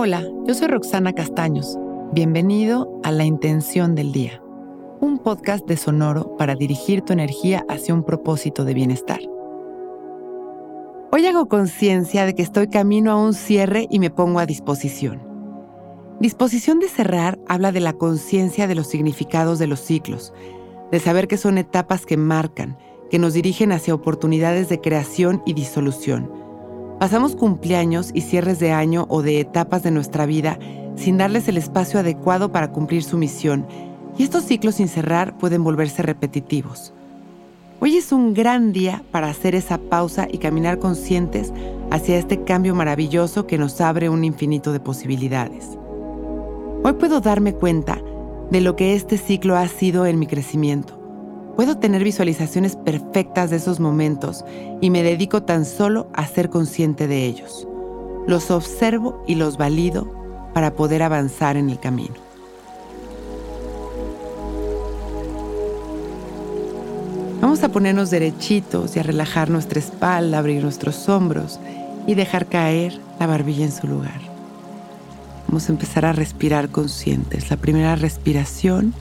Hola, yo soy Roxana Castaños. Bienvenido a La Intención del Día, un podcast de Sonoro para dirigir tu energía hacia un propósito de bienestar. Hoy hago conciencia de que estoy camino a un cierre y me pongo a disposición. Disposición de cerrar habla de la conciencia de los significados de los ciclos, de saber que son etapas que marcan, que nos dirigen hacia oportunidades de creación y disolución Pasamos cumpleaños y cierres de año o de etapas de nuestra vida sin darles el espacio adecuado para cumplir su misión, y estos ciclos sin cerrar pueden volverse repetitivos. Hoy es un gran día para hacer esa pausa y caminar conscientes hacia este cambio maravilloso que nos abre un infinito de posibilidades. Hoy puedo darme cuenta de lo que este ciclo ha sido en mi crecimiento Puedo tener visualizaciones perfectas de esos momentos y me dedico tan solo a ser consciente de ellos. Los observo y los valido para poder avanzar en el camino. Vamos a ponernos derechitos y a relajar nuestra espalda, abrir nuestros hombros y dejar caer la barbilla en su lugar. Vamos a empezar a respirar conscientes. La primera respiración,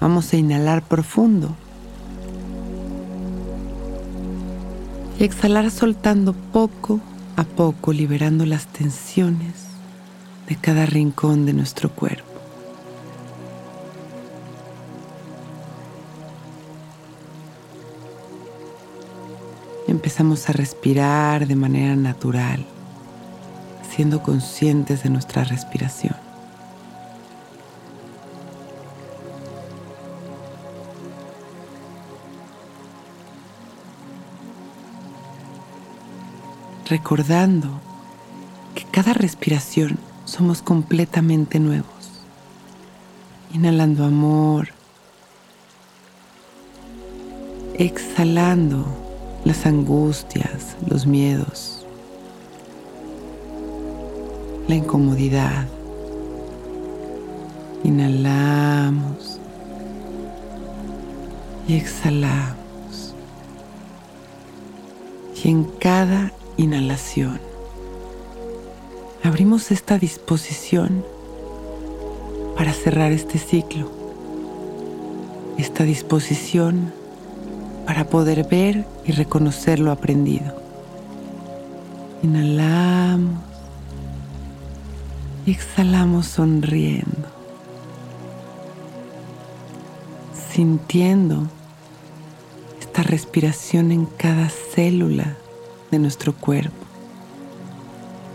vamos a inhalar profundo exhalar soltando poco a poco, liberando las tensiones de cada rincón de nuestro cuerpo. Empezamos a respirar de manera natural, siendo conscientes de nuestra respiración. Recordando que cada respiración somos completamente nuevos. Inhalando amor, exhalando las angustias, los miedos, la incomodidad. Inhalamos y exhalamos. Y en cada inhalación, abrimos esta disposición para cerrar este ciclo, esta disposición para poder ver y reconocer lo aprendido. Inhalamos. Y exhalamos sonriendo, sintiendo esta respiración en cada célula de nuestro cuerpo,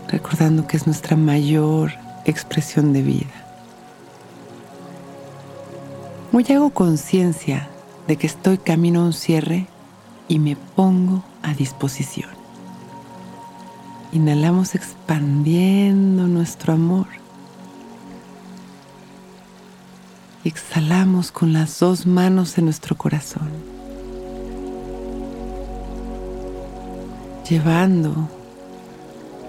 recordando que es nuestra mayor expresión de vida. Hoy hago conciencia de que estoy camino a un cierre y me pongo a disposición. Inhalamos expandiendo nuestro amor. exhalamos con las dos manos en nuestro corazón. Llevando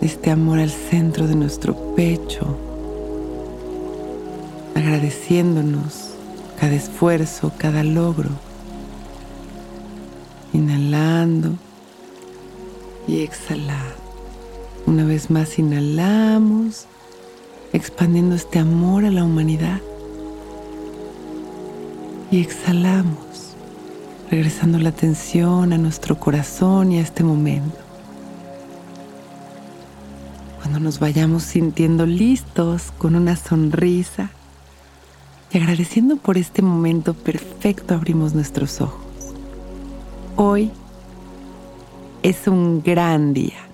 este amor al centro de nuestro pecho, agradeciéndonos cada esfuerzo, cada logro, inhalando y exhalando. Una vez más inhalamos, expandiendo este amor a la humanidad. Y exhalamos, regresando la atención a nuestro corazón y a este momento cuando nos vayamos sintiendo listos con una sonrisa y agradeciendo por este momento perfecto abrimos nuestros ojos. Hoy es un gran día.